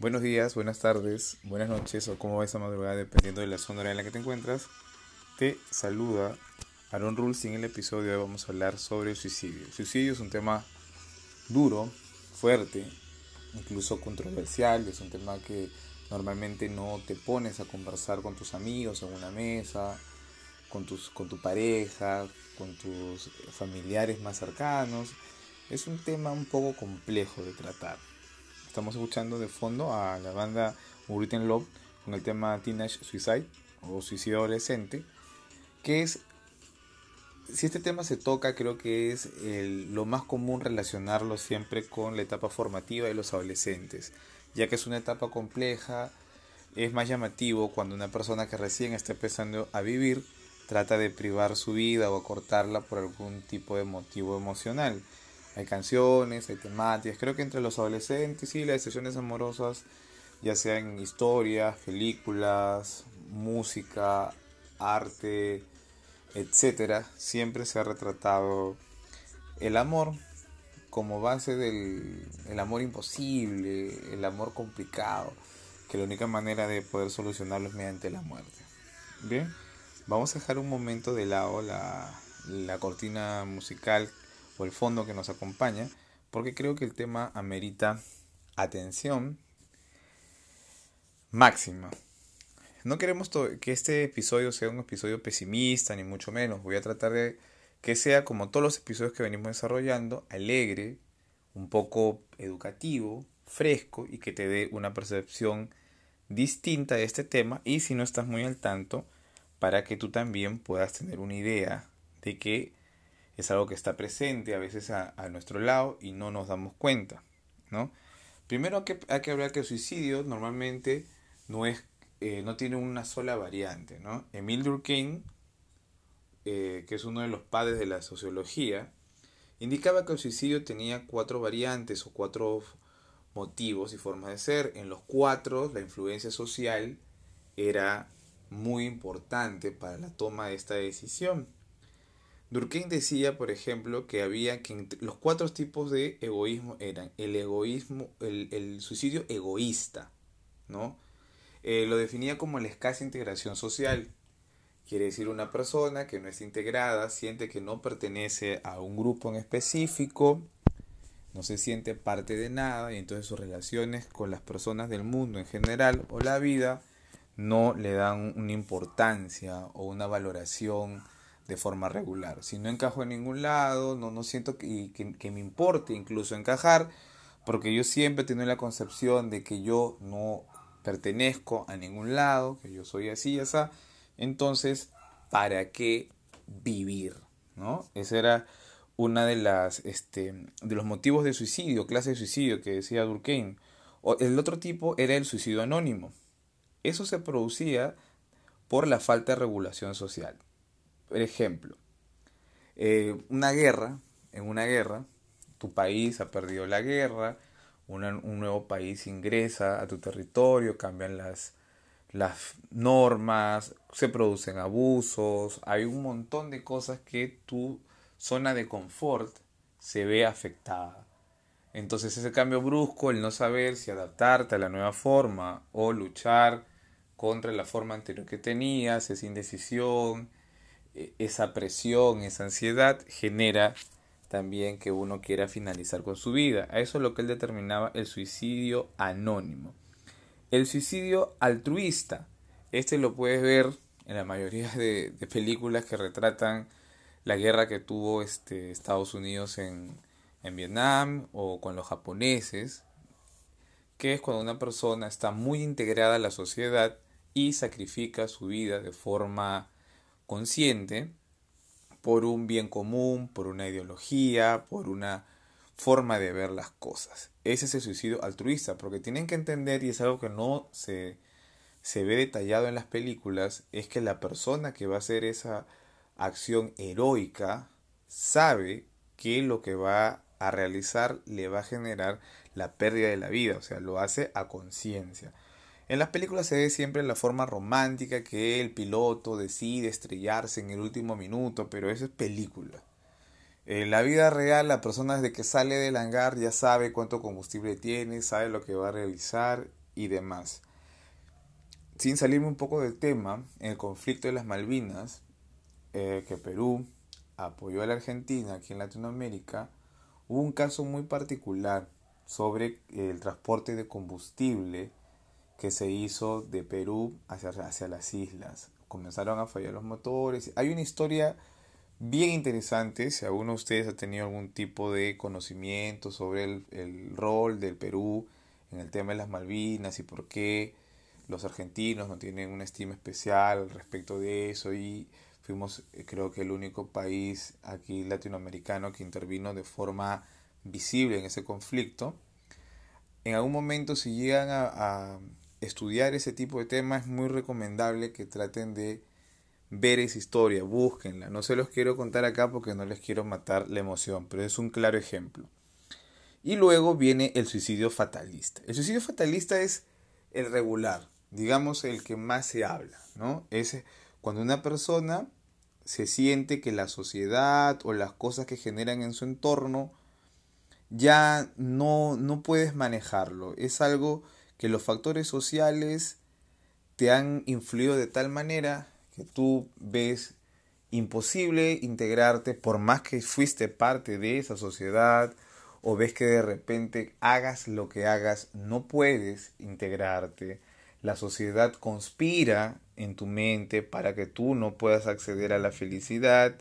Buenos días, buenas tardes, buenas noches o como va esa madrugada dependiendo de la zona en la que te encuentras. Te saluda Aaron Rules en el episodio de hoy vamos a hablar sobre el suicidio. Suicidio es un tema duro, fuerte, incluso controversial, es un tema que normalmente no te pones a conversar con tus amigos en una mesa, con, tus, con tu pareja, con tus familiares más cercanos. Es un tema un poco complejo de tratar Estamos escuchando de fondo a la banda Written Love con el tema Teenage Suicide o Suicidio Adolescente, que es, si este tema se toca, creo que es lo más común relacionarlo siempre con la etapa formativa de los adolescentes, ya que es una etapa compleja, es más llamativo cuando una persona que recién está empezando a vivir trata de privar su vida o acortarla por algún tipo de motivo emocional. Hay canciones, hay temáticas. Creo que entre los adolescentes y las decisiones amorosas, ya sean historias, películas, música, arte, etcétera, siempre se ha retratado el amor como base del el amor imposible, el amor complicado, que la única manera de poder solucionarlo es mediante la muerte. Bien, vamos a dejar un momento de lado la, la cortina musical el fondo que nos acompaña, porque creo que el tema amerita atención máxima. No queremos que este episodio sea un episodio pesimista, ni mucho menos. Voy a tratar de que sea como todos los episodios que venimos desarrollando, alegre, un poco educativo, fresco y que te dé una percepción distinta de este tema y si no estás muy al tanto, para que tú también puedas tener una idea de que es algo que está presente a veces a, nuestro lado y no nos damos cuenta, ¿no? Primero hay que, hay que hablar que el suicidio normalmente no, es, eh, no tiene una sola variante, ¿no? Emil Durkheim, eh, que es uno de los padres de la sociología, indicaba que el suicidio tenía cuatro variantes o cuatro motivos y formas de ser. En los cuatro, la influencia social era muy importante para la toma de esta decisión. Durkheim decía, por ejemplo, que había que los cuatro tipos de egoísmo eran el egoísmo, el, suicidio egoísta, ¿no? Eh, lo definía como la escasa integración social. Quiere decir una persona que no es integrada, siente que no pertenece a un grupo en específico, no se siente parte de nada y entonces sus relaciones con las personas del mundo en general o la vida no le dan una importancia o una valoración de forma regular. Si no encajo en ningún lado, no, no siento que, que, me importe incluso encajar, porque yo siempre tengo la concepción de que yo no pertenezco a ningún lado, que yo soy así así, entonces, ¿para qué vivir? ¿No? Ese era una de este, de los motivos de suicidio, clase de suicidio que decía Durkheim. El otro tipo era el suicidio anónimo. Eso se producía por la falta de regulación social. Por ejemplo, eh, una guerra, en una guerra, tu país ha perdido la guerra, un nuevo país ingresa a tu territorio, cambian las, las normas, se producen abusos, hay un montón de cosas que tu zona de confort se ve afectada. Entonces ese cambio brusco, el no saber si adaptarte a la nueva forma o luchar contra la forma anterior que tenías, esa indecisión, esa presión, esa ansiedad genera también que uno quiera finalizar con su vida. A eso es lo que él determinaba el suicidio anónimo. El suicidio altruista, este lo puedes ver en la mayoría de, películas que retratan la guerra que tuvo este, Estados Unidos en, en Vietnam o con los japoneses, que es cuando una persona está muy integrada a la sociedad y sacrifica su vida de forma consciente por un bien común, por una ideología, por una forma de ver las cosas. Ese es el suicidio altruista, porque tienen que entender, y es algo que no se, se ve detallado en las películas, es que la persona que va a hacer esa acción heroica sabe que lo que va a realizar le va a generar la pérdida de la vida, o sea, lo hace a conciencia. En las películas se ve siempre la forma romántica que el piloto decide estrellarse en el último minuto, pero eso es película. En la vida real, la persona desde que sale del hangar ya sabe cuánto combustible tiene, sabe lo que va a realizar y demás. Sin salirme un poco del tema, en el conflicto de las Malvinas, eh, que Perú apoyó a la Argentina aquí en Latinoamérica, hubo un caso muy particular sobre el transporte de combustible que se hizo de Perú hacia, hacia las islas. Comenzaron a fallar los motores. Hay una historia bien interesante, si alguno de ustedes ha tenido algún tipo de conocimiento sobre el, el rol del Perú en el tema de las Malvinas y por qué los argentinos no tienen una estima especial respecto de eso y fuimos eh, creo que el único país aquí latinoamericano que intervino de forma visible en ese conflicto. En algún momento si llegan a, estudiar ese tipo de temas es muy recomendable que traten de ver esa historia, búsquenla. No se los quiero contar acá porque no les quiero matar la emoción, pero es un claro ejemplo. Y luego viene el suicidio fatalista. El suicidio fatalista es el regular, digamos el que más se habla, ¿no? Es cuando una persona se siente que la sociedad o las cosas que generan en su entorno ya no, no puedes manejarlo. Es algo que los factores sociales te han influido de tal manera que tú ves imposible integrarte por más que fuiste parte de esa sociedad o ves que de repente hagas lo que hagas no puedes integrarte. La sociedad conspira en tu mente para que tú no puedas acceder a la felicidad.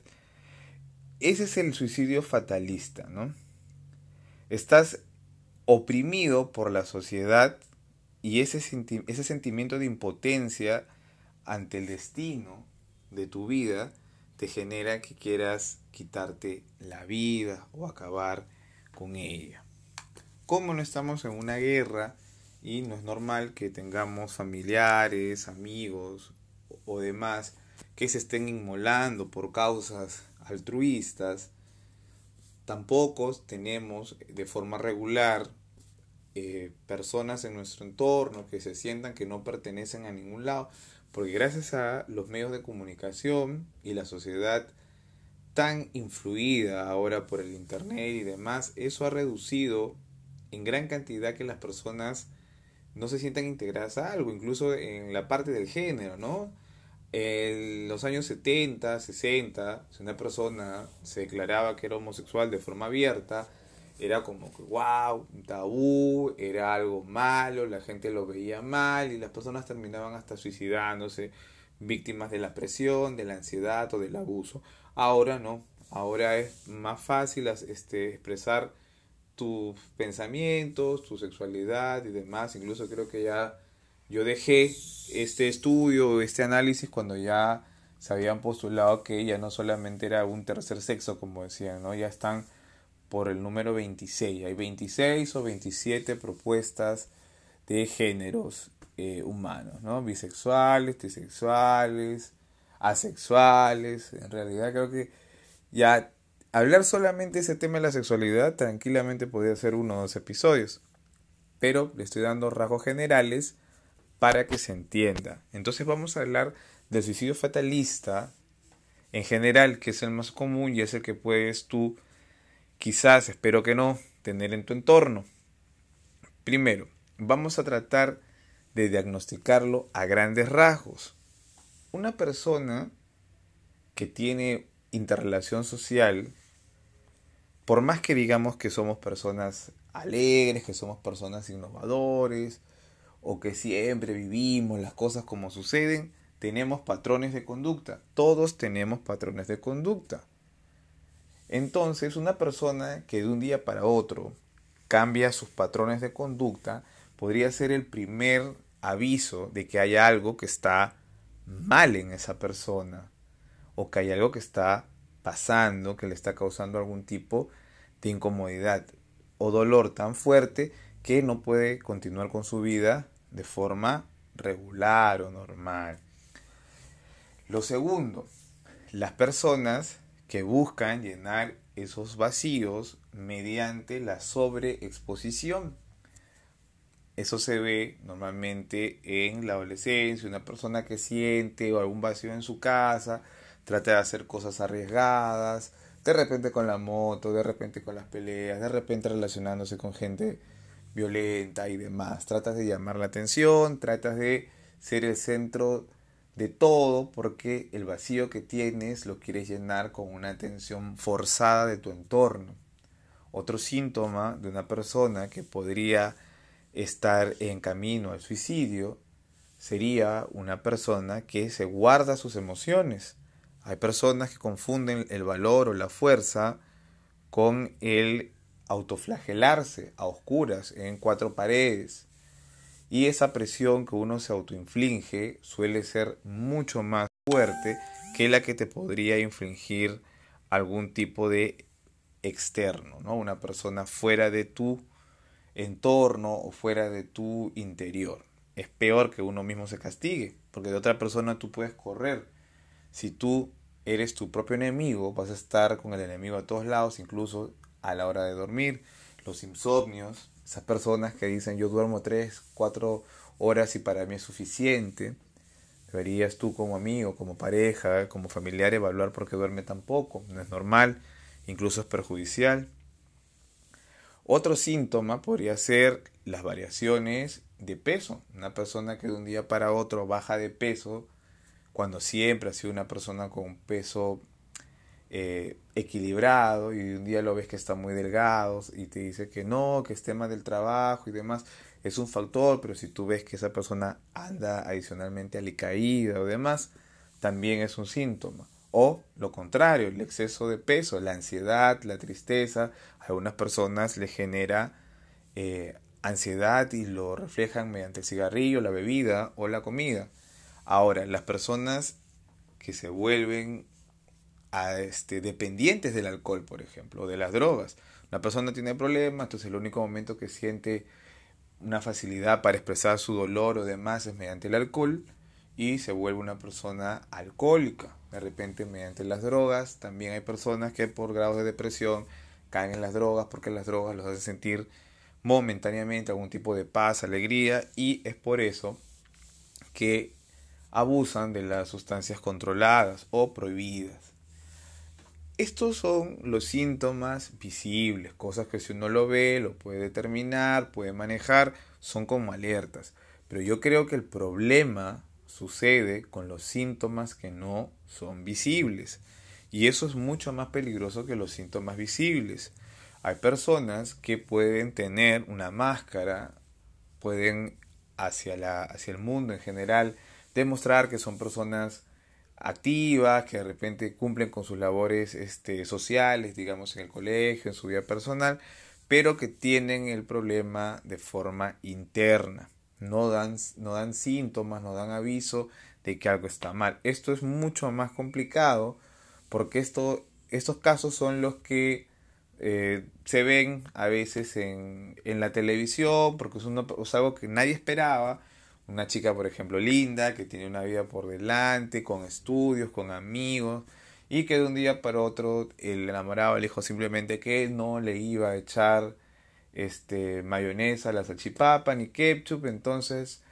Ese es el suicidio fatalista, ¿no? Estás oprimido por la sociedad y ese, ese sentimiento de impotencia ante el destino de tu vida te genera que quieras quitarte la vida o acabar con ella. Como no estamos en una guerra y no es normal que tengamos familiares, amigos o demás que se estén inmolando por causas altruistas, Tampoco tenemos de forma regular eh, personas en nuestro entorno que se sientan que no pertenecen a ningún lado, porque gracias a los medios de comunicación y la sociedad tan influida ahora por el Internet y demás, eso ha reducido en gran cantidad que las personas no se sientan integradas a algo, incluso en la parte del género, ¿no? En los años 70, 60, si una persona se declaraba que era homosexual de forma abierta, era como que, wow, tabú, era algo malo, la gente lo veía mal y las personas terminaban hasta suicidándose, víctimas de la presión, de la ansiedad o del abuso. Ahora no, ahora es más fácil este, expresar tus pensamientos, tu sexualidad y demás, incluso creo que ya yo dejé este estudio, este análisis cuando ya se habían postulado que ya no solamente era un tercer sexo, como decían, ¿no? Ya están por el número 26. Hay 26 o 27 propuestas de géneros eh, humanos, ¿no? Bisexuales, trisexuales, asexuales. En realidad creo que ya hablar solamente ese tema de la sexualidad tranquilamente podría ser uno o dos episodios. Pero le estoy dando rasgos generales para que se entienda. Entonces vamos a hablar del suicidio fatalista en general, que es el más común y es el que puedes tú, quizás, espero que no, tener en tu entorno. Primero, vamos a tratar de diagnosticarlo a grandes rasgos. Una persona que tiene interrelación social, por más que digamos que somos personas alegres, que somos personas innovadores, o que siempre vivimos las cosas como suceden, tenemos patrones de conducta. Todos tenemos patrones de conducta. Entonces, una persona que de un día para otro cambia sus patrones de conducta podría ser el primer aviso de que hay algo que está mal en esa persona o que hay algo que está pasando que le está causando algún tipo de incomodidad o dolor tan fuerte que no puede continuar con su vida de forma regular o normal. Lo segundo, las personas que buscan llenar esos vacíos mediante la sobreexposición. Eso se ve normalmente en la adolescencia, una persona que siente algún vacío en su casa, trata de hacer cosas arriesgadas, de repente con la moto, de repente con las peleas, de repente relacionándose con gente violenta y demás. Tratas de llamar la atención, tratas de ser el centro de todo porque el vacío que tienes lo quieres llenar con una atención forzada de tu entorno. Otro síntoma de una persona que podría estar en camino al suicidio sería una persona que se guarda sus emociones. Hay personas que confunden el valor o la fuerza con el autoflagelarse a oscuras en cuatro paredes. Y esa presión que uno se autoinflige suele ser mucho más fuerte que la que te podría infligir algún tipo de externo, ¿no? Una persona fuera de tu entorno o fuera de tu interior. Es peor que uno mismo se castigue, porque de otra persona tú puedes correr. Si tú eres tu propio enemigo, vas a estar con el enemigo a todos lados, incluso a la hora de dormir. Los insomnios, esas personas que dicen yo duermo 3, 4 horas y para mí es suficiente. Deberías tú como amigo, como pareja, como familiar evaluar por qué duerme tan poco. No es normal, incluso es perjudicial. Otro síntoma podría ser las variaciones de peso. Una persona que de un día para otro baja de peso, cuando siempre ha sido una persona con un peso eh, equilibrado y un día lo ves que está muy delgado y te dice que no, que es tema del trabajo y demás, es un factor, pero si tú ves que esa persona anda adicionalmente alicaída o demás, también es un síntoma. O lo contrario, el exceso de peso, la ansiedad, la tristeza, a algunas personas le genera eh, ansiedad y lo reflejan mediante el cigarrillo, la bebida o la comida. Ahora, las personas que se vuelven este, dependientes del alcohol, por ejemplo, o de las drogas. Una persona tiene problemas, entonces el único momento que siente una facilidad para expresar su dolor o demás es mediante el alcohol y se vuelve una persona alcohólica. De repente mediante las drogas, también hay personas que por grados de depresión caen en las drogas porque las drogas los hacen sentir momentáneamente algún tipo de paz, alegría y es por eso que abusan de las sustancias controladas o prohibidas. Estos son los síntomas visibles, cosas que si uno lo ve, lo puede determinar, puede manejar, son como alertas. Pero yo creo que el problema sucede con los síntomas que no son visibles. Y eso es mucho más peligroso que los síntomas visibles. Hay personas que pueden tener una máscara, pueden hacia, la, hacia el mundo en general demostrar que son personas activas, que de repente cumplen con sus labores este, sociales, digamos en el colegio, en su vida personal, pero que tienen el problema de forma interna no dan, no dan síntomas, no dan aviso de que algo está mal. Esto es mucho más complicado porque esto, estos casos son los que eh, se ven a veces en, en la televisión porque es, es algo que nadie esperaba. Una chica, por ejemplo, linda, que tiene una vida por delante, con estudios, con amigos, y que de un día para otro el enamorado le dijo simplemente que no le iba a echar este, mayonesa, la salchipapa, ni ketchup, entonces,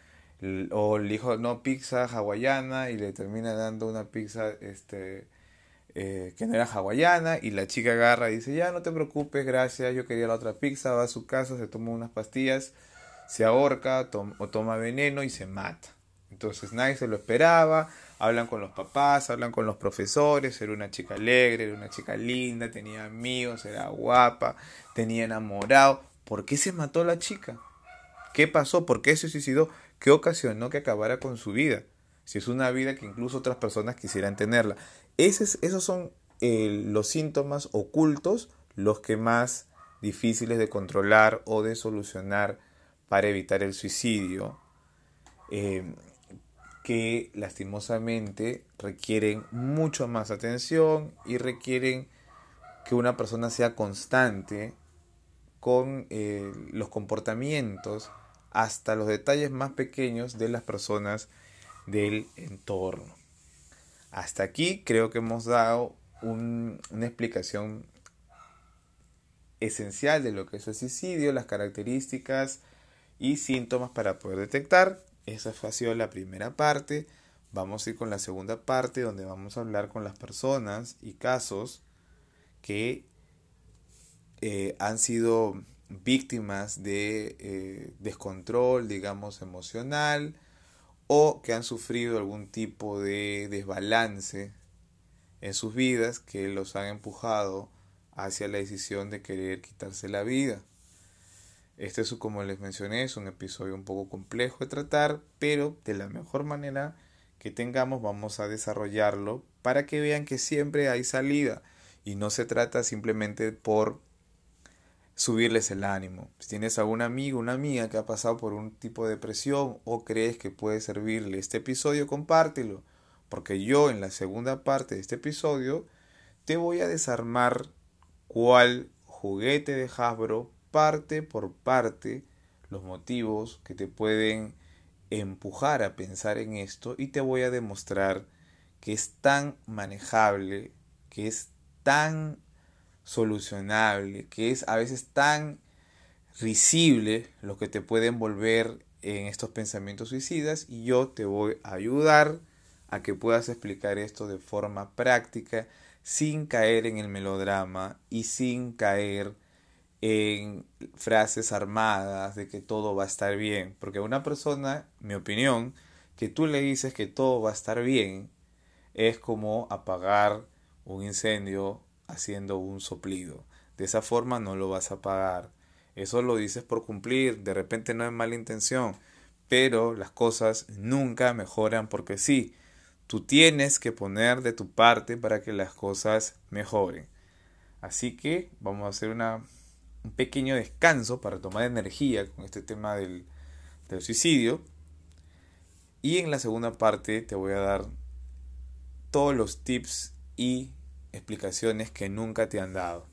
o le dijo, no, pizza hawaiana, y le termina dando una pizza, este, eh, que no era hawaiana, y la chica agarra y dice, ya no te preocupes, gracias, yo quería la otra pizza, va a su casa, se toma unas pastillas, se ahorca o toma veneno y se mata. Entonces nadie se lo esperaba, hablan con los papás, hablan con los profesores, era una chica alegre, era una chica linda, tenía amigos, era guapa, tenía enamorado, ¿Por qué se mató la chica? ¿Qué pasó? ¿Por qué se suicidó? ¿Qué ocasionó que acabara con su vida? Si es una vida que incluso otras personas quisieran tenerla. Esos, esos son eh, los síntomas ocultos, los que más difíciles de controlar o de solucionar para evitar el suicidio, eh, que lastimosamente requieren mucho más atención y requieren que una persona sea constante con eh, los comportamientos hasta los detalles más pequeños de las personas del entorno. Hasta aquí creo que hemos dado una explicación esencial de lo que es el suicidio, las características y síntomas para poder detectar. Esa ha sido la primera parte. Vamos a ir con la segunda parte donde vamos a hablar con las personas y casos que eh, han sido víctimas de eh, descontrol, digamos, emocional, o que han sufrido algún tipo de desbalance en sus vidas que los han empujado hacia la decisión de querer quitarse la vida. Este es, como les mencioné, es un episodio un poco complejo de tratar, pero de la mejor manera que tengamos vamos a desarrollarlo para que vean que siempre hay salida y no se trata simplemente por subirles el ánimo. Si tienes algún amigo, una amiga que ha pasado por un tipo de depresión o crees que puede servirle este episodio, compártelo, porque yo en la segunda parte de este episodio te voy a desarmar cuál juguete de Hasbro parte por parte los motivos que te pueden empujar a pensar en esto y te voy a demostrar que es tan manejable, que es tan solucionable, que es a veces tan risible lo que te puede envolver en estos pensamientos suicidas y yo te voy a ayudar a que puedas explicar esto de forma práctica sin caer en el melodrama y sin caer en frases armadas de que todo va a estar bien. Porque una persona, mi opinión, que tú le dices que todo va a estar bien, es como apagar un incendio haciendo un soplido. De esa forma no lo vas a apagar. Eso lo dices por cumplir, de repente no es mala intención, pero las cosas nunca mejoran porque sí. Tú tienes que poner de tu parte para que las cosas mejoren. Así que vamos a hacer una un pequeño descanso para tomar energía con este tema del, del suicidio. Y en la segunda parte te voy a dar todos los tips y explicaciones que nunca te han dado.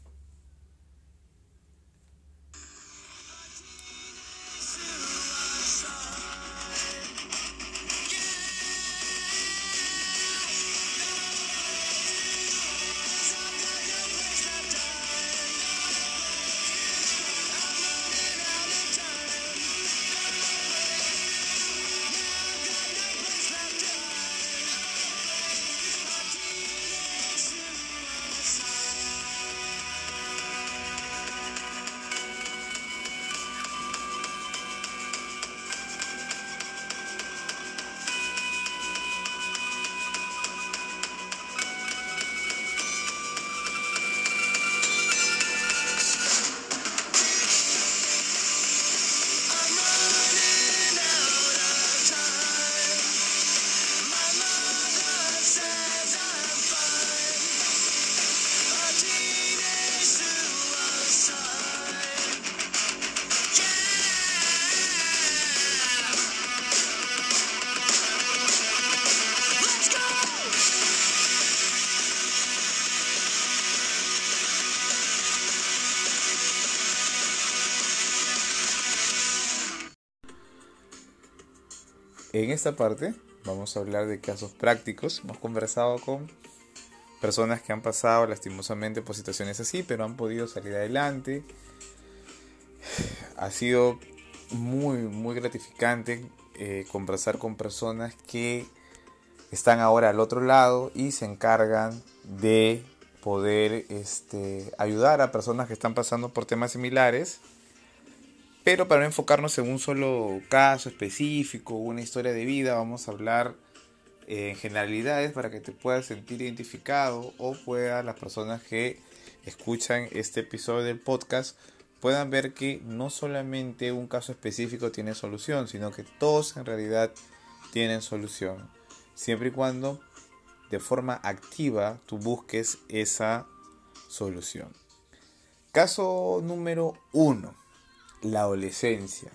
En esta parte vamos a hablar de casos prácticos. Hemos conversado con personas que han pasado lastimosamente por situaciones así, pero han podido salir adelante. Ha sido muy, muy gratificante eh, conversar con personas que están ahora al otro lado y se encargan de poder este, ayudar a personas que están pasando por temas similares pero para no enfocarnos en un solo caso específico, una historia de vida, vamos a hablar eh, en generalidades para que te puedas sentir identificado o puedan las personas que escuchan este episodio del podcast puedan ver que no solamente un caso específico tiene solución, sino que todos en realidad tienen solución. Siempre y cuando de forma activa tú busques esa solución. Caso número uno la adolescencia.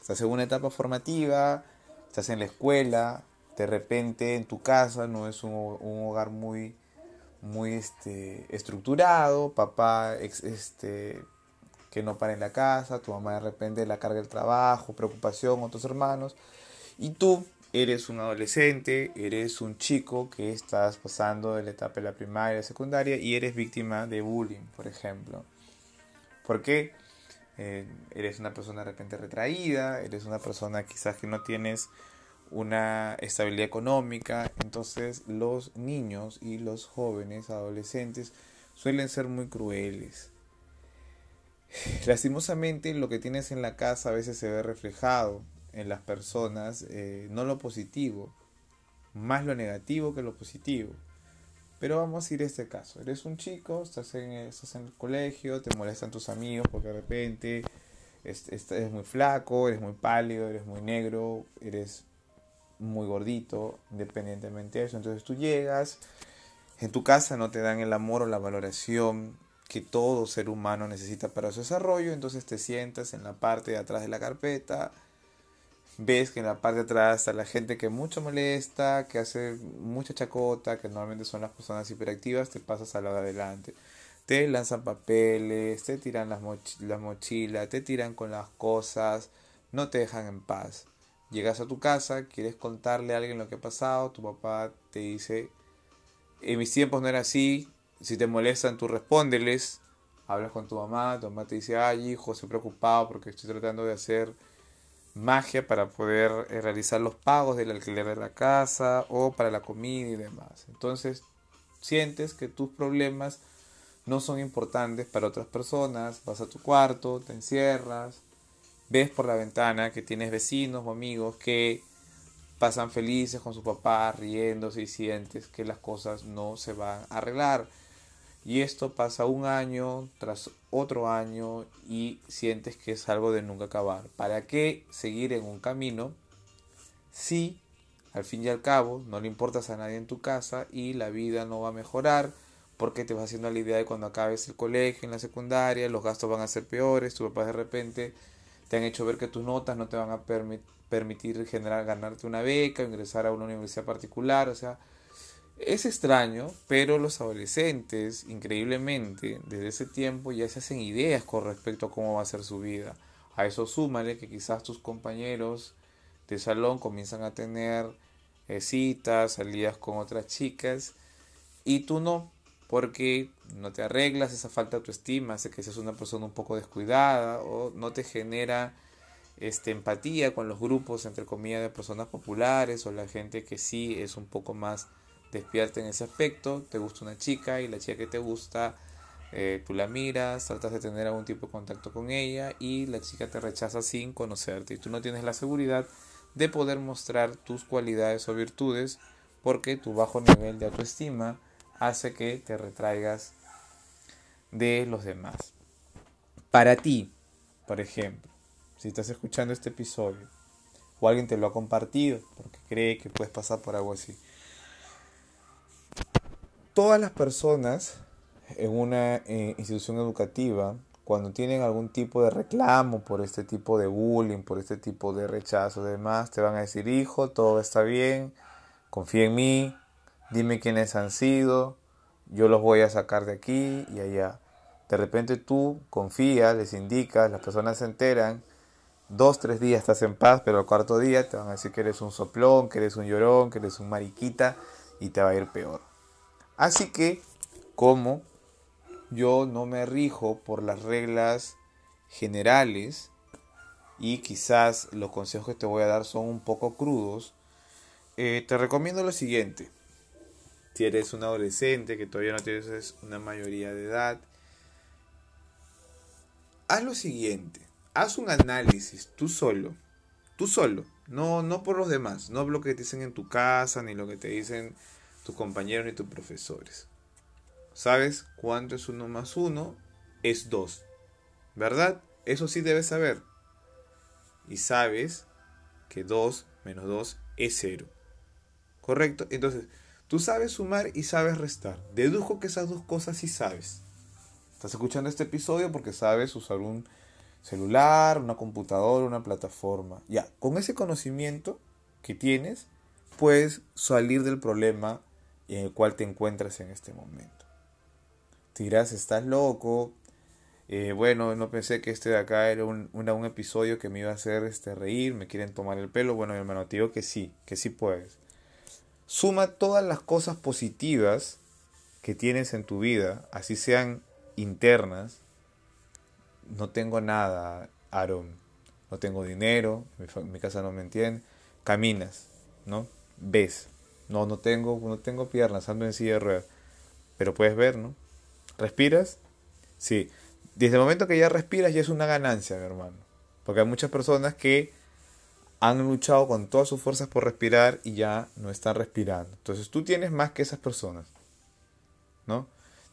Estás en una etapa formativa, estás en la escuela, de repente en tu casa no es un, hogar muy, muy este, estructurado, papá este, que no para en la casa, tu mamá de repente la carga del trabajo, preocupación, otros hermanos, y tú eres un adolescente, eres un chico que estás pasando de la etapa de la primaria, secundaria y eres víctima de bullying, por ejemplo. ¿Por qué? Eh, eres una persona de repente retraída, eres una persona quizás que no tienes una estabilidad económica, entonces los niños y los jóvenes, adolescentes, suelen ser muy crueles. lastimosamente lo que tienes en la casa a veces se ve reflejado en las personas, eh, no lo positivo, más lo negativo que lo positivo. Pero vamos a ir a este caso. Eres un chico, estás en, estás en el colegio, te molestan tus amigos porque de repente eres muy flaco, eres muy pálido, eres muy negro, eres muy gordito, independientemente de eso. Entonces tú llegas, en tu casa no te dan el amor o la valoración que todo ser humano necesita para su desarrollo, entonces te sientas en la parte de atrás de la carpeta, ves que en la parte de atrás está la gente que mucho molesta, que hace mucha chacota, que normalmente son las personas hiperactivas, te pasas a lado de adelante. Te lanzan papeles, te tiran las, las mochilas, te tiran con las cosas, no te dejan en paz. Llegas a tu casa, quieres contarle a alguien lo que ha pasado, tu papá te dice, en mis tiempos no era así, si te molestan tú respóndeles, hablas con tu mamá, tu mamá te dice, ay hijo, estoy preocupado porque estoy tratando de hacer magia para poder eh, realizar los pagos del alquiler de la casa o para la comida y demás. Entonces, sientes que tus problemas no son importantes para otras personas, vas a tu cuarto, te encierras, ves por la ventana que tienes vecinos o amigos que pasan felices con su papá, riéndose y sientes que las cosas no se van a arreglar. Y esto pasa un año tras otro año y sientes que es algo de nunca acabar. ¿Para qué seguir en un camino si al fin y al cabo no le importas a nadie en tu casa y la vida no va a mejorar? Porque te vas haciendo la idea de cuando acabes el colegio, en la secundaria, los gastos van a ser peores, tu papá de repente te han hecho ver que tus notas no te van a permitir generar, ganarte una beca, ingresar a una universidad particular, o sea, es extraño, pero los adolescentes, increíblemente, desde ese tiempo ya se hacen ideas con respecto a cómo va a ser su vida. A eso súmale que quizás tus compañeros de salón comienzan a tener eh, citas, salidas con otras chicas, y tú no, porque no te arreglas esa falta de autoestima, hace que seas una persona un poco descuidada o no te genera este, empatía con los grupos, entre comillas, de personas populares o la gente que sí es un poco más despierta en ese aspecto, te gusta una chica y la chica que te gusta, eh, tú la miras, tratas de tener algún tipo de contacto con ella y la chica te rechaza sin conocerte y tú no tienes la seguridad de poder mostrar tus cualidades o virtudes porque tu bajo nivel de autoestima hace que te retraigas de los demás. Para ti, por ejemplo, si estás escuchando este episodio o alguien te lo ha compartido porque cree que puedes pasar por algo así, todas las personas en una eh, institución educativa, cuando tienen algún tipo de reclamo por este tipo de bullying, por este tipo de rechazo demás, te van a decir, hijo, todo está bien, confía en mí, dime quiénes han sido, yo los voy a sacar de aquí y allá. De repente tú confías, les indicas, las personas se enteran, dos, tres días estás en paz, pero al cuarto día te van a decir que eres un soplón, que eres un llorón, que eres un mariquita y te va a ir peor. Así que, como yo no me rijo por las reglas generales y quizás los consejos que te voy a dar son un poco crudos, eh, te recomiendo lo siguiente. Si eres un adolescente que todavía no tienes una mayoría de edad, haz lo siguiente. Haz un análisis tú solo. Tú solo. No, no por los demás. No lo que te dicen en tu casa ni lo que te dicen tus compañeros ni tus profesores. ¿Sabes cuánto es uno más uno? Es dos. ¿Verdad? Eso sí debes saber. Y sabes que 2 menos 2 es 0. ¿Correcto? Entonces, tú sabes sumar y sabes restar. Dedujo que esas dos cosas sí sabes. Estás escuchando este episodio porque sabes usar un celular, una computadora, una plataforma. Ya, con ese conocimiento que tienes, puedes salir del problema en el cual te encuentras en este momento. Te dirás, estás loco. Eh, bueno, no pensé que este de acá era un, un episodio que me iba a hacer este, reír, me quieren tomar el pelo. Bueno, mi hermano, te digo que sí, que sí puedes. Suma todas las cosas positivas que tienes en tu vida, así sean internas. No tengo nada, Aaron. No tengo dinero, mi casa no me entiende. Caminas, ¿no? Ves, no, no tengo, no tengo piernas, ando en silla de ruedas. Pero puedes ver, ¿no? ¿Respiras? Sí. desde el momento que ya respiras ya es una ganancia, mi hermano. Porque hay muchas personas que han luchado con todas sus fuerzas por respirar y ya no están respirando. Entonces tú tienes más que esas personas. ¿No?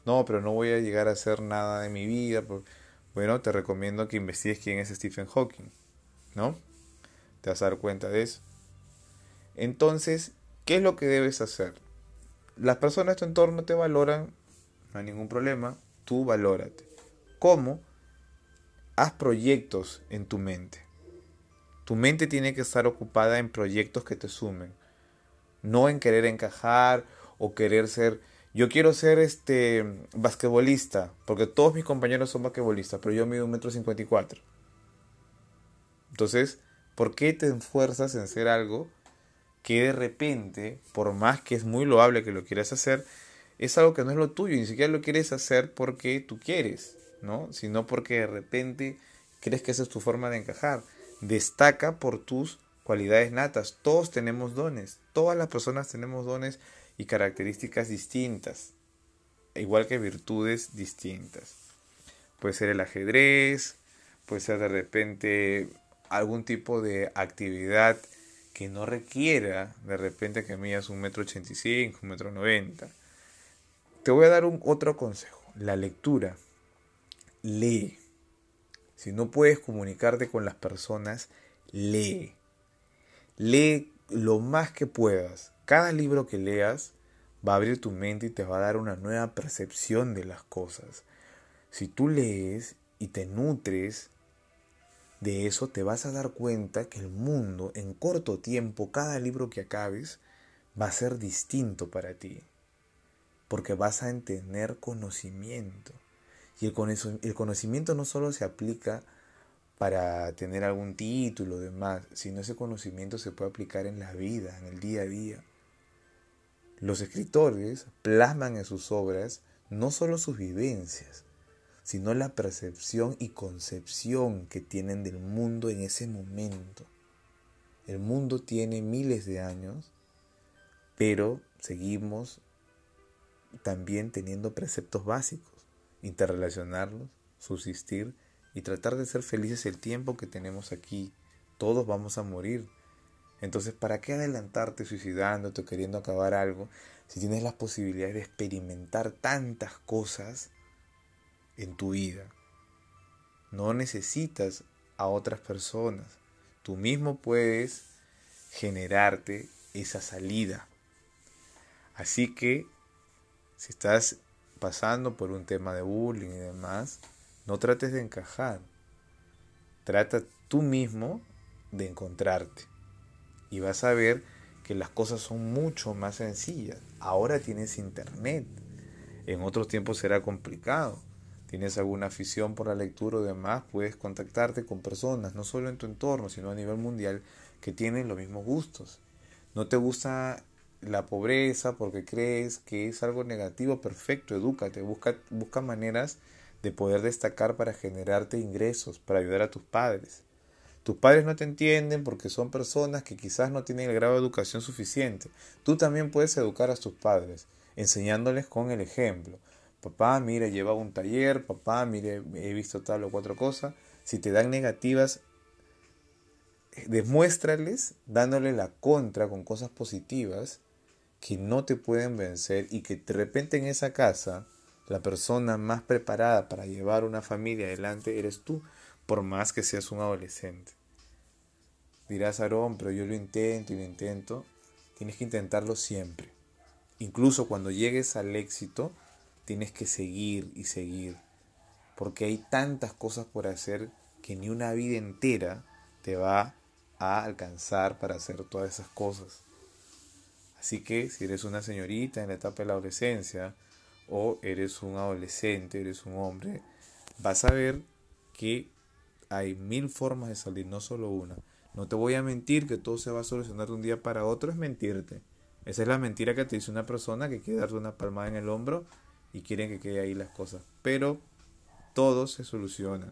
No, pero no voy a llegar a hacer nada de mi vida. Bueno, te recomiendo que investigues quién es Stephen Hawking. ¿No? Te vas a dar cuenta de eso. Entonces, ¿qué es lo que debes hacer? Las personas de tu entorno te valoran, no hay ningún problema, tú valórate. ¿Cómo? Haz proyectos en tu mente. Tu mente tiene que estar ocupada en proyectos que te sumen, no en querer encajar o querer ser yo quiero ser este basquetbolista, porque todos mis compañeros son basquetbolistas, pero yo mido un metro cincuenta y cuatro. Entonces, ¿por qué te esfuerzas en ser algo que de repente, por más que es muy loable que lo quieras hacer, es algo que no es lo tuyo, ni siquiera lo quieres hacer porque tú quieres, ¿no? Sino porque de repente crees que esa es tu forma de encajar. Destaca por tus cualidades natas. Todos tenemos dones, todas las personas tenemos dones y características distintas, igual que virtudes distintas. Puede ser el ajedrez, puede ser de repente algún tipo de actividad que no requiera de repente que midas un metro ochenta y cinco, un metro noventa. Te voy a dar un otro consejo, la lectura. Lee. Si no puedes comunicarte con las personas, lee. Lee lo más que puedas. Cada libro que leas va a abrir tu mente y te va a dar una nueva percepción de las cosas. Si tú lees y te nutres de eso, te vas a dar cuenta que el mundo en corto tiempo, cada libro que acabes, va a ser distinto para ti. Porque vas a tener conocimiento. Y el conocimiento no solo se aplica para tener algún título demás, sino ese conocimiento se puede aplicar en la vida, en el día a día. Los escritores plasman en sus obras no solo sus vivencias, sino la percepción y concepción que tienen del mundo en ese momento. El mundo tiene miles de años, pero seguimos también teniendo preceptos básicos, interrelacionarlos, subsistir y tratar de ser felices el tiempo que tenemos aquí. Todos vamos a morir, entonces, ¿para qué adelantarte suicidándote o queriendo acabar algo si tienes las posibilidades de experimentar tantas cosas en tu vida? No necesitas a otras personas. Tú mismo puedes generarte esa salida. Así que, si estás pasando por un tema de bullying y demás, no trates de encajar. Trata tú mismo de encontrarte y vas a ver que las cosas son mucho más sencillas. Ahora tienes internet. En otros tiempos será complicado. Tienes alguna afición por la lectura o demás, puedes contactarte con personas, no solo en tu entorno, sino a nivel mundial, que tienen los mismos gustos. No te gusta la pobreza porque crees que es algo negativo, perfecto, edúcate, busca, busca maneras de poder destacar para generarte ingresos, para ayudar a tus padres. Tus padres no te entienden porque son personas que quizás no tienen el grado de educación suficiente. Tú también puedes educar a tus padres, enseñándoles con el ejemplo. Papá, mire, lleva un taller, papá, mire, he visto tal o cuatro cosas. Si te dan negativas, demuéstrales dándole la contra con cosas positivas que no te pueden vencer y que de repente en esa casa la persona más preparada para llevar una familia adelante eres tú por más que seas un adolescente. Dirás, Aarón, pero yo lo intento y lo intento. Tienes que intentarlo siempre. Incluso cuando llegues al éxito, tienes que seguir y seguir. Porque hay tantas cosas por hacer que ni una vida entera te va a alcanzar para hacer todas esas cosas. Así que si eres una señorita en la etapa de la adolescencia o eres un adolescente, eres un hombre, vas a ver que hay mil formas de salir, no solo una. No te voy a mentir que todo se va a solucionar de un día para otro, es mentirte. Esa es la mentira que te dice una persona que quiere darte una palmada en el hombro y quieren que quede ahí las cosas. Pero todo se soluciona.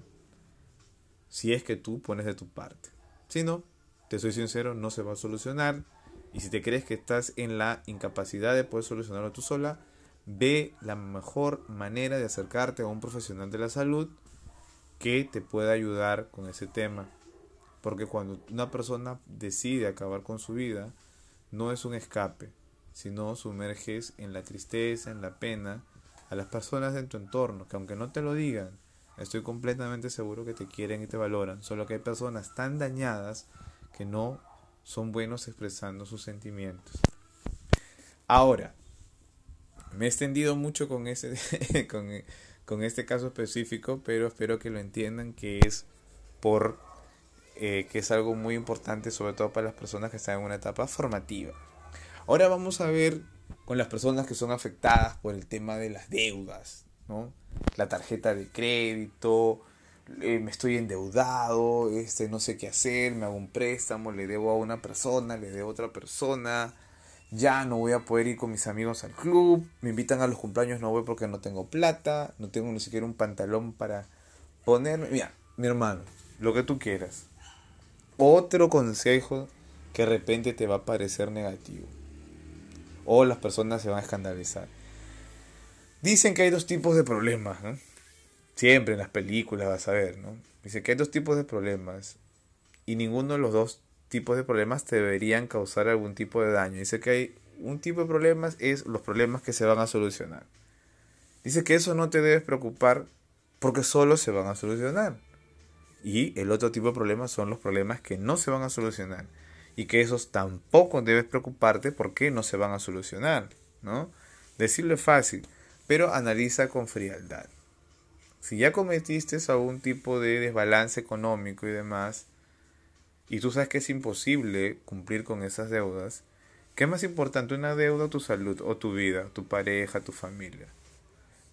Si es que tú pones de tu parte. Si no, te soy sincero, no se va a solucionar. Y si te crees que estás en la incapacidad de poder solucionarlo tú sola, ve la mejor manera de acercarte a un profesional de la salud que te pueda ayudar con ese tema. Porque cuando una persona decide acabar con su vida, no es un escape, sino sumerges en la tristeza, en la pena, a las personas de tu entorno, que aunque no te lo digan, estoy completamente seguro que te quieren y te valoran, solo que hay personas tan dañadas que no son buenos expresando sus sentimientos. Ahora, me he extendido mucho con, ese, con, con este caso específico, pero espero que lo entiendan que es por eh, que es algo muy importante, sobre todo para las personas que están en una etapa formativa. Ahora vamos a ver con las personas que son afectadas por el tema de las deudas, ¿no? La tarjeta de crédito, eh, me estoy endeudado, este, no sé qué hacer, me hago un préstamo, le debo a una persona, le debo a otra persona, ya no voy a poder ir con mis amigos al club, me invitan a los cumpleaños, no voy porque no tengo plata, no tengo ni siquiera un pantalón para ponerme. Mira, mi hermano, lo que tú quieras. Otro consejo que de repente te va a parecer negativo. O las personas se van a escandalizar. Dicen que hay dos tipos de problemas. Siempre en las películas vas a ver, ¿no? Dice que hay dos tipos de problemas y ninguno de los dos tipos de problemas te deberían causar algún tipo de daño. Dice que hay un tipo de problemas es los problemas que se van a solucionar. Dice que eso no te debes preocupar porque solo se van a solucionar. Y el otro tipo de problemas son los problemas que no se van a solucionar. Y que esos tampoco debes preocuparte porque no se van a solucionar. ¿no? Decirlo es fácil, pero analiza con frialdad. Si ya cometiste algún tipo de desbalance económico y demás, y tú sabes que es imposible cumplir con esas deudas, ¿qué más importante, una deuda o tu salud, o tu vida, tu pareja, tu familia?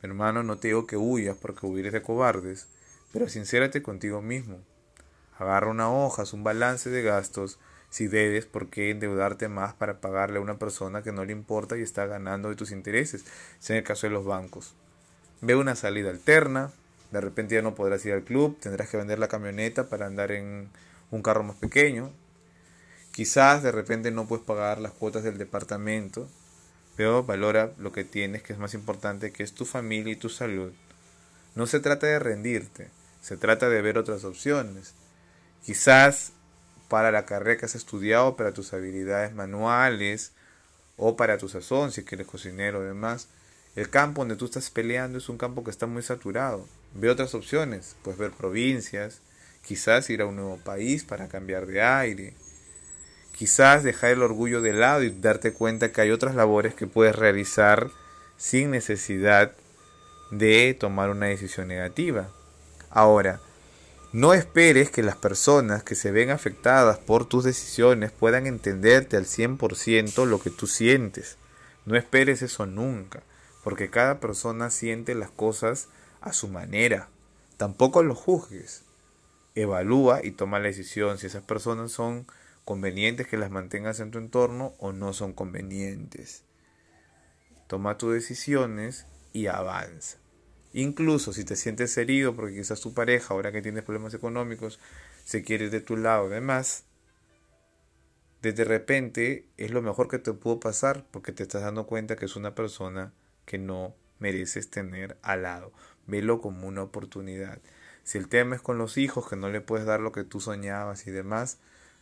hermano, no te digo que huyas porque huir de cobardes, pero sincérate contigo mismo. Agarra una hoja, un balance de gastos, si debes, ¿por qué endeudarte más para pagarle a una persona que no le importa y está ganando de tus intereses? Es en el caso de los bancos. Ve una salida alterna, de repente ya no podrás ir al club, tendrás que vender la camioneta para andar en un carro más pequeño. Quizás de repente no puedes pagar las cuotas del departamento, pero valora lo que tienes, que es más importante, que es tu familia y tu salud. No se trata de rendirte, se trata de ver otras opciones. Quizás para la carrera que has estudiado, para tus habilidades manuales o para tu sazón, si quieres cocinero o demás, el campo donde tú estás peleando es un campo que está muy saturado. Ve otras opciones, puedes ver provincias, quizás ir a un nuevo país para cambiar de aire, quizás dejar el orgullo de lado y darte cuenta que hay otras labores que puedes realizar sin necesidad de tomar una decisión negativa. Ahora, no esperes que las personas que se ven afectadas por tus decisiones puedan entenderte al 100% lo que tú sientes. No esperes eso nunca, porque cada persona siente las cosas a su manera. Tampoco lo juzgues. Evalúa y toma la decisión si esas personas son convenientes que las mantengas en tu entorno o no son convenientes. Toma tus decisiones y avanza. Incluso si te sientes herido porque quizás tu pareja, ahora que tienes problemas económicos, se quiere de tu lado, además, de repente es lo mejor que te pudo pasar porque te estás dando cuenta que es una persona que no mereces tener al lado. Velo como una oportunidad. Si el tema es con los hijos, que no le puedes dar lo que tú soñabas y demás,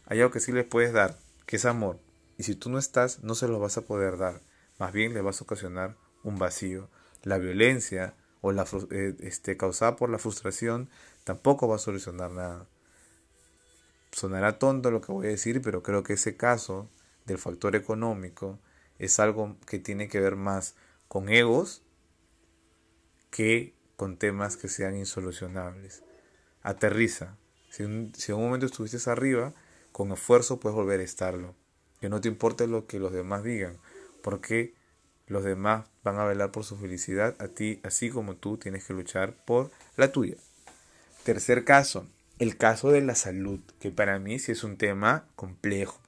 hay algo que sí les puedes dar, que es amor. Y si tú no estás, no se lo vas a poder dar. Más bien le vas a ocasionar un vacío. La violencia o la eh, este, causada por la frustración tampoco va a solucionar nada. Sonará tonto lo que voy a decir, pero creo que ese caso del factor económico es algo que tiene que ver más con egos que con temas que sean insolucionables. Aterriza. Si, en un momento estuviste arriba, con esfuerzo puedes volver a estarlo. Que no te importe lo que los demás digan, porque los demás van a velar por su felicidad, a ti, así como tú tienes que luchar por la tuya. Tercer caso, el caso de la salud, que para mí sí es un tema complejo.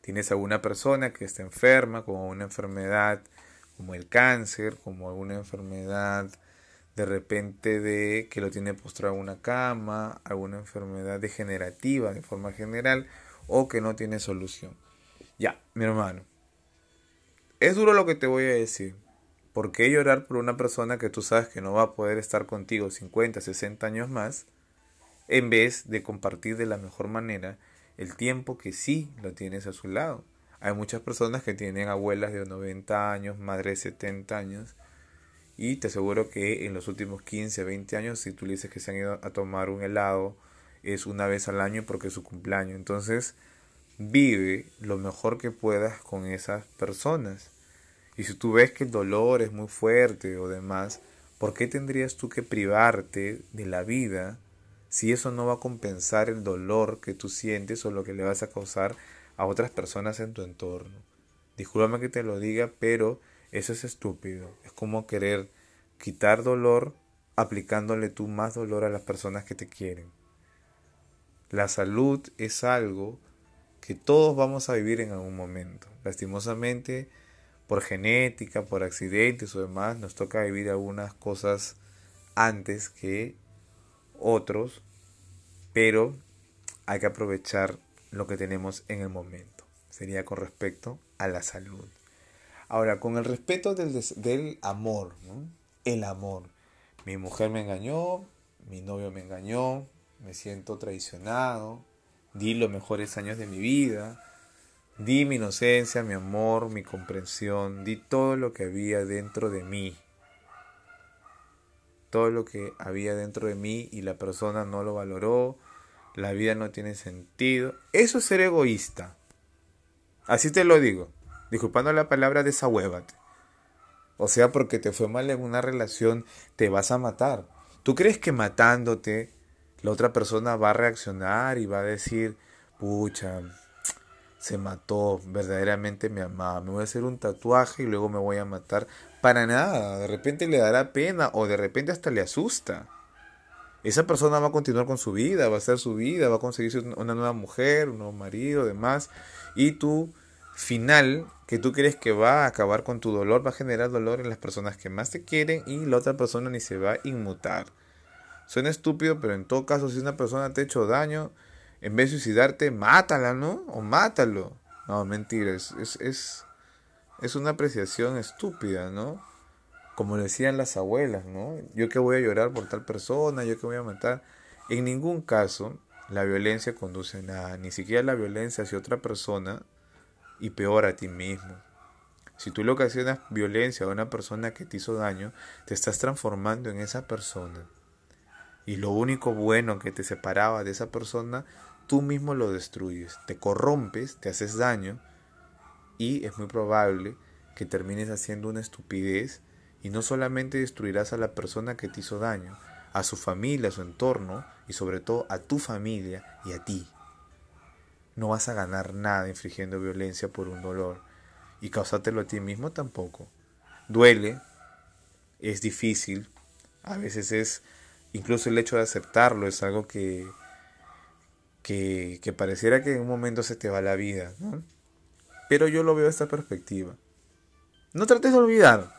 Tienes alguna persona que está enferma con una enfermedad como el cáncer, como alguna enfermedad de repente de que lo tiene postrado en una cama, alguna enfermedad degenerativa de forma general o que no tiene solución. Ya, mi hermano, es duro lo que te voy a decir, ¿por qué llorar por una persona que tú sabes que no va a poder estar contigo 50, 60 años más, en vez de compartir de la mejor manera el tiempo que sí lo tienes a su lado? Hay muchas personas que tienen abuelas de 90 años, madres de 70 años, y te aseguro que en los últimos 15, 20 años, si tú le dices que se han ido a tomar un helado, es una vez al año porque es su cumpleaños. Entonces, vive lo mejor que puedas con esas personas. Y si tú ves que el dolor es muy fuerte o demás, ¿por qué tendrías tú que privarte de la vida si eso no va a compensar el dolor que tú sientes o lo que le vas a causar a otras personas en tu entorno? Discúlpame que te lo diga, pero eso es estúpido. Es como querer quitar dolor aplicándole tú más dolor a las personas que te quieren. La salud es algo que todos vamos a vivir en algún momento. Lastimosamente, por genética, por accidentes o demás, nos toca vivir algunas cosas antes que otros, pero hay que aprovechar lo que tenemos en el momento. Sería con respecto a la salud. Ahora, con el respeto del, del amor, el amor. Mi mujer me engañó, mi novio me engañó, me siento traicionado, di los mejores años de mi vida, di mi inocencia, mi amor, mi comprensión, di todo lo que había dentro de mí. Todo lo que había dentro de mí y la persona no lo valoró, la vida no tiene sentido. Eso es ser egoísta. Así te lo digo disculpando la palabra, desahuévate. O sea, porque te fue mal en una relación, te vas a matar. ¿Tú crees que matándote la otra persona va a reaccionar y va a decir, pucha, se mató, verdaderamente me amaba, me voy a hacer un tatuaje y luego me voy a matar? Para nada, de repente le dará pena o de repente hasta le asusta. Esa persona va a continuar con su vida, va a hacer su vida, va a conseguirse una nueva mujer, un nuevo marido, demás. Y tú final que tú crees que va a acabar con tu dolor, va a generar dolor en las personas que más te quieren y la otra persona ni se va a inmutar. Suena estúpido, pero en todo caso, si una persona te ha hecho daño, en vez de suicidarte, mátala, ¿no? O mátalo. No, mentira, es, es, es, una apreciación estúpida, ¿no? Como decían las abuelas, ¿no? Yo que voy a llorar por tal persona, yo que voy a matar. En ningún caso la violencia conduce a nada, ni siquiera la violencia hacia otra persona y peor a ti mismo. Si tú le ocasionas violencia a una persona que te hizo daño, te estás transformando en esa persona. Y lo único bueno que te separaba de esa persona, tú mismo lo destruyes. Te corrompes, te haces daño y es muy probable que termines haciendo una estupidez y no solamente destruirás a la persona que te hizo daño, a su familia, a su entorno y sobre todo a tu familia y a ti no vas a ganar nada infligiendo violencia por un dolor y causártelo a ti mismo tampoco. Duele, es difícil, a veces es, incluso el hecho de aceptarlo es algo que, que, que pareciera que en un momento se te va la vida, ¿no? Pero yo lo veo de esta perspectiva. No trates de olvidar.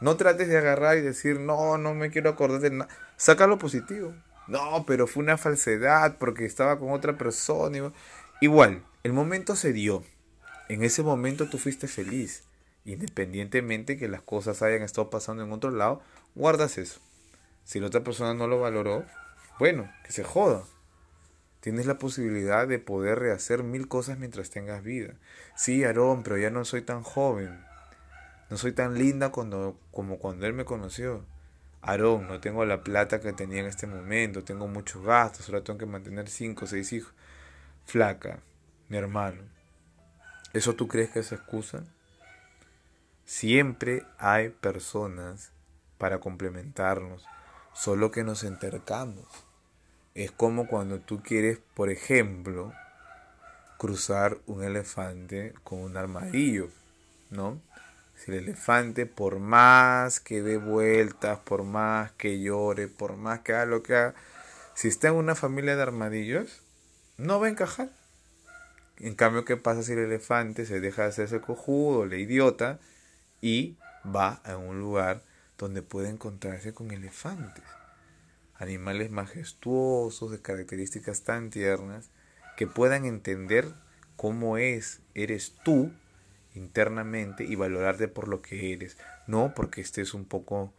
No trates de agarrar y decir, no, no me quiero acordar de nada. Saca lo positivo. No, pero fue una falsedad porque estaba con otra persona. Igual, el momento se dio. En ese momento tú fuiste feliz. Independientemente que las cosas hayan estado pasando en otro lado, guardas eso. Si la otra persona no lo valoró, bueno, que se joda. Tienes la posibilidad de poder rehacer mil cosas mientras tengas vida. Sí, Aarón, pero ya no soy tan joven. No soy tan linda cuando, como cuando él me conoció. Aarón, no tengo la plata que tenía en este momento, tengo muchos gastos, ahora tengo que mantener cinco o seis hijos. Flaca, mi hermano, ¿eso tú crees que es excusa? Siempre hay personas para complementarnos, solo que nos entercamos. Es como cuando tú quieres, por ejemplo, cruzar un elefante con un armadillo, ¿no? Si el elefante, por más que dé vueltas, por más que llore, por más que haga lo que haga, si está en una familia de armadillos, no va a encajar. En cambio, ¿qué pasa si el elefante se deja de hacerse cojudo, le idiota, y va a un lugar donde puede encontrarse con elefantes? Animales majestuosos, de características tan tiernas, que puedan entender cómo es, eres tú internamente y valorarte por lo que eres, no porque estés un poco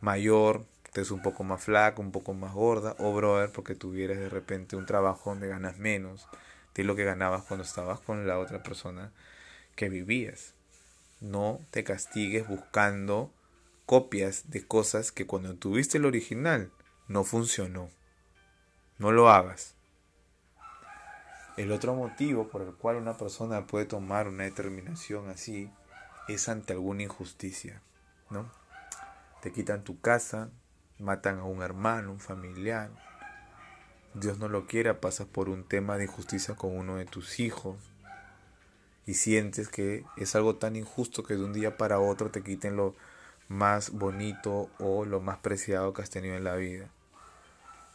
mayor, estés un poco más flaco, un poco más gorda, o brother, porque tuvieras de repente un trabajo donde ganas menos de lo que ganabas cuando estabas con la otra persona que vivías. No te castigues buscando copias de cosas que cuando tuviste el original no funcionó. No lo hagas. El otro motivo por el cual una persona puede tomar una determinación así es ante alguna injusticia, ¿no? Te quitan tu casa, matan a un hermano, un familiar. Dios no lo quiera, pasas por un tema de injusticia con uno de tus hijos y sientes que es algo tan injusto que de un día para otro te quiten lo más bonito o lo más preciado que has tenido en la vida.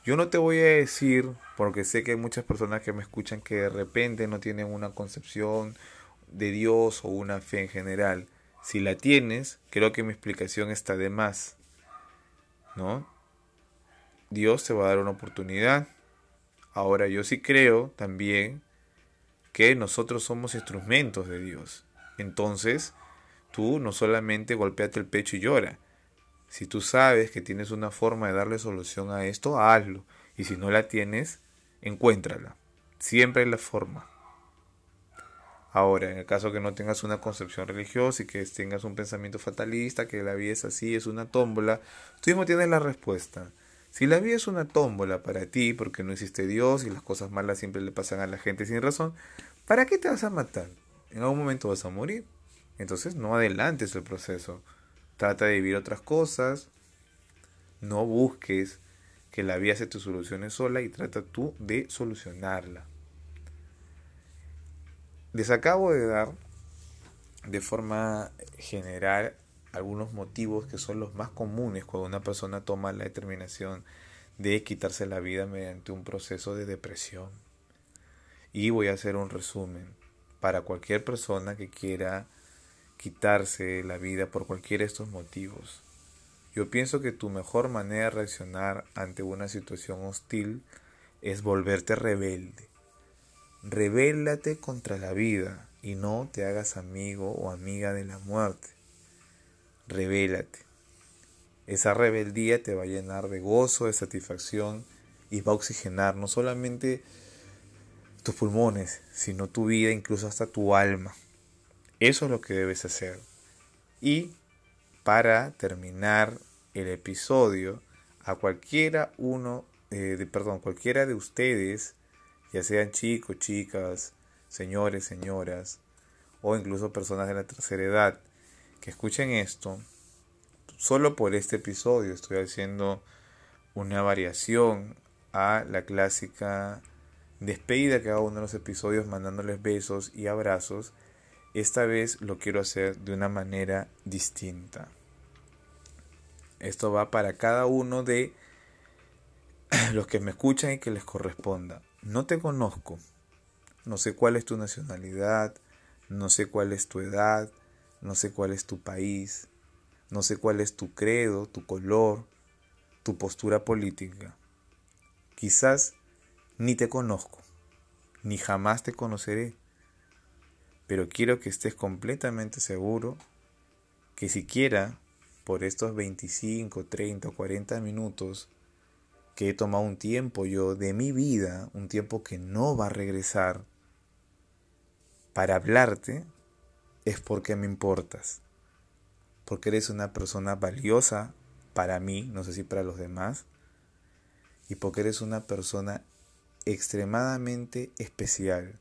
Yo no te voy a decir, porque sé que hay muchas personas que me escuchan que de repente no tienen una concepción de Dios o una fe en general. Si la tienes, creo que mi explicación está de más. ¿No? Dios te va a dar una oportunidad. Ahora yo sí creo también que nosotros somos instrumentos de Dios. Entonces, tú no solamente golpeate el pecho y llora, si tú sabes que tienes una forma de darle solución a esto, hazlo. Y si no la tienes, encuéntrala. Siempre hay la forma. Ahora, en el caso que no tengas una concepción religiosa y que tengas un pensamiento fatalista, que la vida es así, es una tómbola, tú mismo tienes la respuesta. Si la vida es una tómbola para ti, porque no existe Dios y las cosas malas siempre le pasan a la gente sin razón, ¿para qué te vas a matar? En algún momento vas a morir. Entonces no adelantes el proceso. Trata de vivir otras cosas. No busques que la vida se te solucione sola y trata tú de solucionarla. Les acabo de dar de forma general algunos motivos que son los más comunes cuando una persona toma la determinación de quitarse la vida mediante un proceso de depresión. Y voy a hacer un resumen para cualquier persona que quiera quitarse la vida por cualquiera de estos motivos. Yo pienso que tu mejor manera de reaccionar ante una situación hostil es volverte rebelde. Rebélate contra la vida y no te hagas amigo o amiga de la muerte. Rebélate. Esa rebeldía te va a llenar de gozo, de satisfacción y va a oxigenar no solamente tus pulmones, sino tu vida, incluso hasta tu alma. Eso es lo que debes hacer. Y para terminar el episodio, a cualquiera uno, eh, de, perdón, cualquiera de ustedes, ya sean chicos, chicas, señores, señoras, o incluso personas de la tercera edad, que escuchen esto, solo por este episodio estoy haciendo una variación a la clásica despedida que hago uno de los episodios mandándoles besos y abrazos esta vez lo quiero hacer de una manera distinta. Esto va para cada uno de los que me escuchan y que les corresponda. No te conozco. No sé cuál es tu nacionalidad, no sé cuál es tu edad, no sé cuál es tu país, no sé cuál es tu credo, tu color, tu postura política. Quizás ni te conozco, ni jamás te conoceré pero quiero que estés completamente seguro que siquiera por estos 25, 30 o 40 minutos que he tomado un tiempo yo de mi vida, un tiempo que no va a regresar, para hablarte, es porque me importas. Porque eres una persona valiosa para mí, no sé si para los demás, y porque eres una persona extremadamente especial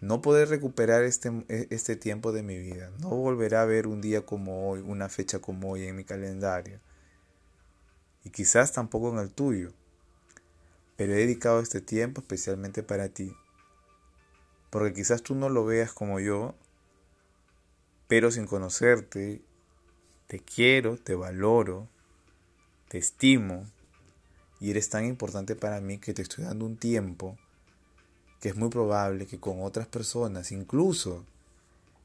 no poder recuperar este, e, este tiempo de mi vida. No volverá a ver un día como hoy, una fecha como hoy en mi calendario. Y quizás tampoco en el tuyo. Pero he dedicado este tiempo especialmente para ti. Porque quizás tú no lo veas como yo, pero sin conocerte, te quiero, te valoro, te estimo y eres tan importante para mí que te estoy dando un tiempo que es muy probable que con otras personas, incluso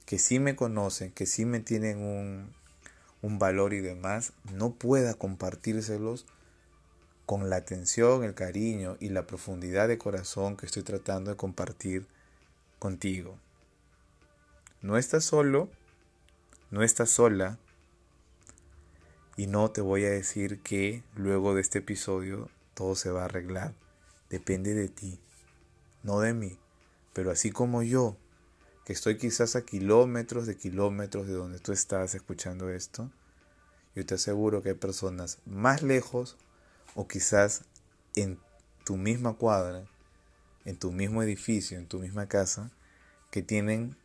que sí me conocen, que sí me tienen un, un valor y demás, no pueda compartírselos con la atención, el cariño y la profundidad de corazón que estoy tratando de compartir contigo. no estás solo, no estás sola, y no te voy a decir que luego de este episodio todo se va a arreglar. Depende de ti, no de mí. Pero así como yo, que estoy quizás a kilómetros de kilómetros de donde tú estás escuchando esto, yo te aseguro que hay personas más lejos o quizás en tu misma cuadra, en tu mismo edificio, en tu misma casa, que tienen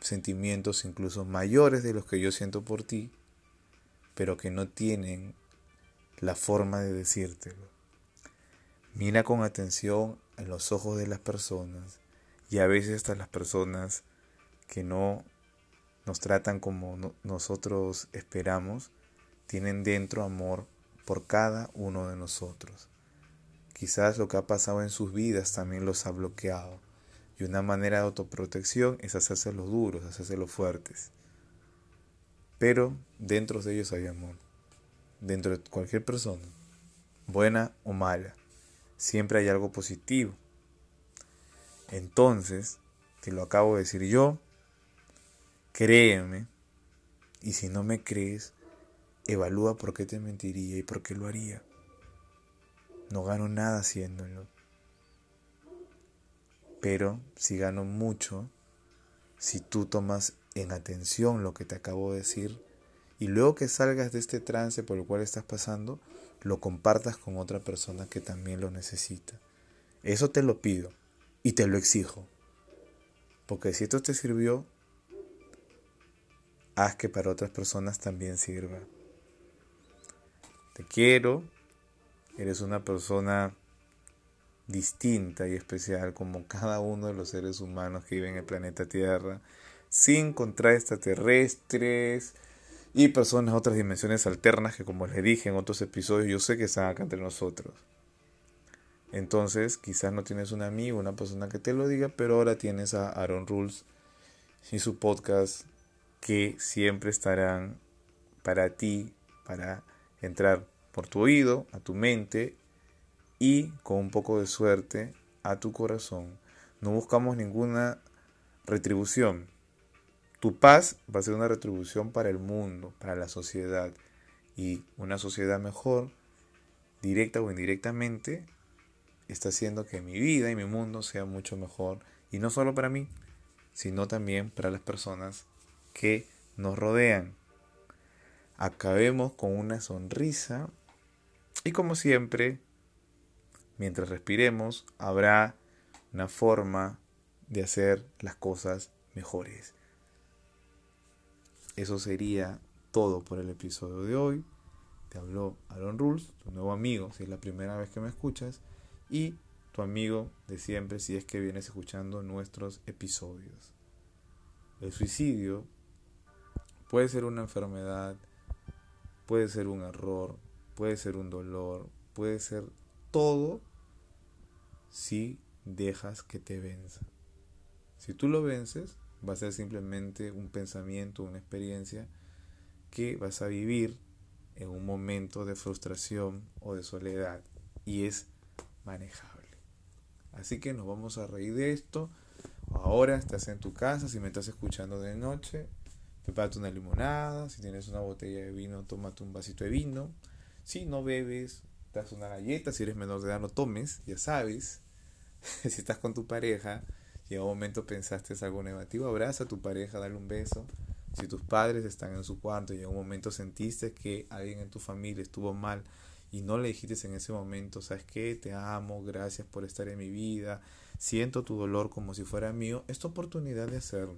sentimientos incluso mayores de los que yo siento por ti pero que no tienen la forma de decírtelo. Mira con atención en los ojos de las personas y a veces hasta las personas que no nos tratan como nosotros esperamos, tienen dentro amor por cada uno de nosotros. Quizás lo que ha pasado en sus vidas también los ha bloqueado. Y una manera de autoprotección es hacerse los duros, hacerse los fuertes. Pero dentro de ellos hay amor. Dentro de cualquier persona, buena o mala, siempre hay algo positivo. Entonces, te lo acabo de decir yo, créeme, y si no me crees, evalúa por qué te mentiría y por qué lo haría. No gano nada haciéndolo. Pero si gano mucho, si tú tomas en atención lo que te acabo de decir y luego que salgas de este trance por el cual estás pasando, lo compartas con otra persona que también lo necesita. Eso te lo pido y te lo exijo. Porque si esto te sirvió, haz que para otras personas también sirva. Te quiero, eres una persona distinta y especial como cada uno de los seres humanos que viven en el planeta Tierra sin contra extraterrestres y personas de otras dimensiones alternas que como les dije en otros episodios yo sé que están acá entre nosotros. Entonces quizás no tienes un amigo, una persona que te lo diga, pero ahora tienes a Aaron Rules y su podcast que siempre estarán para ti, para entrar por tu oído, a tu mente y con un poco de suerte a tu corazón. No buscamos ninguna retribución, tu paz va a ser una retribución para el mundo, para la sociedad. Y una sociedad mejor, directa o indirectamente, está haciendo que mi vida y mi mundo sea mucho mejor. Y no solo para mí, sino también para las personas que nos rodean. Acabemos con una sonrisa y como siempre, mientras respiremos, habrá una forma de hacer las cosas mejores. Eso sería todo por el episodio de hoy. Te habló Aaron Rules, tu nuevo amigo, si es la primera vez que me escuchas, y tu amigo de siempre si es que vienes escuchando nuestros episodios. El suicidio puede ser una enfermedad, puede ser un error, puede ser un dolor, puede ser todo si dejas que te venza. Si tú lo vences, va a ser simplemente un pensamiento, una experiencia que vas a vivir en un momento de frustración o de soledad y es manejable. Así que nos vamos a reír de esto. Ahora estás en tu casa, si me estás escuchando de noche, prepárate una limonada, si tienes una botella de vino, tómate un vasito de vino. Si no bebes, das una galleta, si eres menor de edad no tomes, ya sabes. si estás con tu pareja, en un momento pensaste algo negativo, abraza a tu pareja, dale un beso. Si tus padres están en su cuarto y en un momento sentiste que alguien en tu familia estuvo mal y no le dijiste en ese momento, ¿sabes qué? Te amo, gracias por estar en mi vida, siento tu dolor como si fuera mío, es tu oportunidad de hacerlo.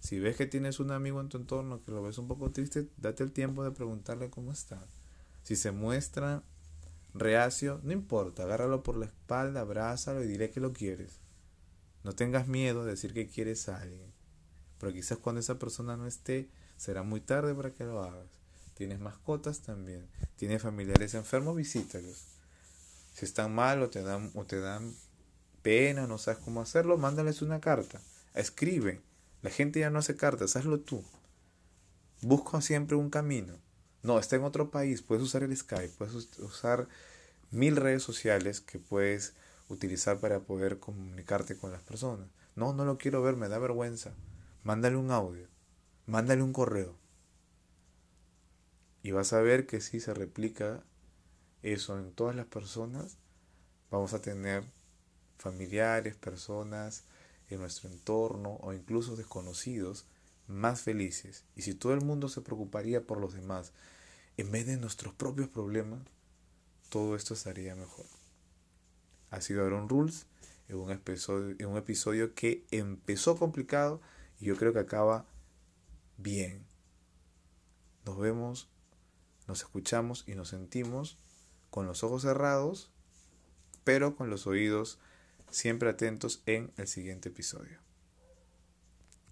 Si ves que tienes un amigo en tu entorno que lo ves un poco triste, date el tiempo de preguntarle cómo está. Si se muestra reacio, no importa, agárralo por la espalda, abrázalo y dile que lo quieres. No tengas miedo de decir que quieres a alguien. Pero quizás cuando esa persona no esté, será muy tarde para que lo hagas. Tienes mascotas también. Tienes familiares enfermos, visítalos. Si están mal o te dan, o te dan pena, no sabes cómo hacerlo, mándales una carta. Escribe. La gente ya no hace cartas, hazlo tú. Busca siempre un camino. No, está en otro país, puedes usar el Skype, puedes usar mil redes sociales que puedes utilizar para poder comunicarte con las personas. No, no lo quiero ver, me da vergüenza. Mándale un audio, mándale un correo. Y vas a ver que si se replica eso en todas las personas, vamos a tener familiares, personas en nuestro entorno o incluso desconocidos más felices. Y si todo el mundo se preocuparía por los demás en vez de nuestros propios problemas, todo esto estaría mejor. Ha sido Aaron Rules un episodio, en un episodio que empezó complicado y yo creo que acaba bien. Nos vemos, nos escuchamos y nos sentimos con los ojos cerrados, pero con los oídos siempre atentos en el siguiente episodio.